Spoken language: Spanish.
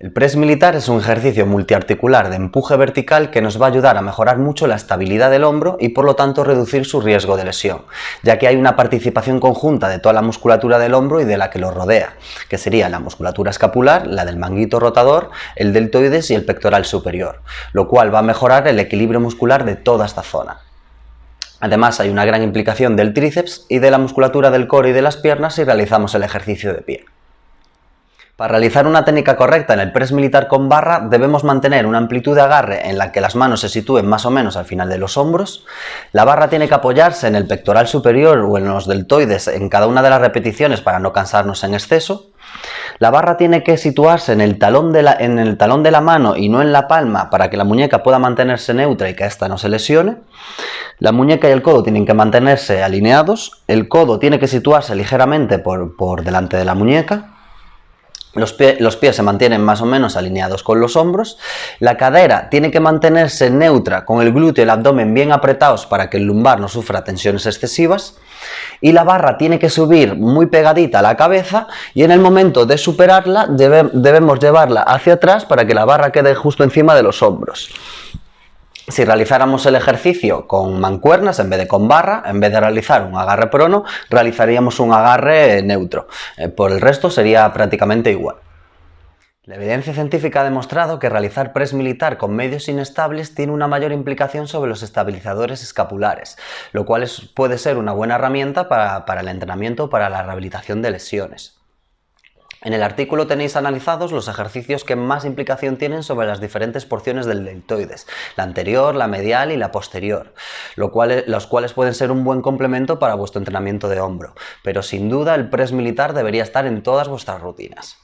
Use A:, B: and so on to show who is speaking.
A: El press militar es un ejercicio multiarticular de empuje vertical que nos va a ayudar a mejorar mucho la estabilidad del hombro y por lo tanto reducir su riesgo de lesión, ya que hay una participación conjunta de toda la musculatura del hombro y de la que lo rodea, que sería la musculatura escapular, la del manguito rotador, el deltoides y el pectoral superior, lo cual va a mejorar el equilibrio muscular de toda esta zona. Además hay una gran implicación del tríceps y de la musculatura del core y de las piernas si realizamos el ejercicio de pie. Para realizar una técnica correcta en el press militar con barra debemos mantener una amplitud de agarre en la que las manos se sitúen más o menos al final de los hombros. La barra tiene que apoyarse en el pectoral superior o en los deltoides en cada una de las repeticiones para no cansarnos en exceso. La barra tiene que situarse en el, talón de la, en el talón de la mano y no en la palma para que la muñeca pueda mantenerse neutra y que ésta no se lesione. La muñeca y el codo tienen que mantenerse alineados. El codo tiene que situarse ligeramente por, por delante de la muñeca. Los, pies se mantienen más o menos alineados con los hombros. La cadera tiene que mantenerse neutra con el glúteo y el abdomen bien apretados para que el lumbar no sufra tensiones excesivas. Y la barra tiene que subir muy pegadita a la cabeza y en el momento de superarla debemos llevarla hacia atrás para que la barra quede justo encima de los hombros. Si realizáramos el ejercicio con mancuernas en vez de con barra, en vez de realizar un agarre prono, realizaríamos un agarre neutro. Eh, por el resto sería prácticamente igual. La evidencia científica ha demostrado que realizar press militar con medios inestables tiene una mayor implicación sobre los estabilizadores escapulares, lo cual puede ser una buena herramienta para el entrenamiento o para la rehabilitación de lesiones. En el artículo tenéis analizados los ejercicios que más implicación tienen sobre las diferentes porciones del deltoides, la anterior, la medial y la posterior, los cuales pueden ser un buen complemento para vuestro entrenamiento de hombro, pero sin duda el press militar debería estar en todas vuestras rutinas.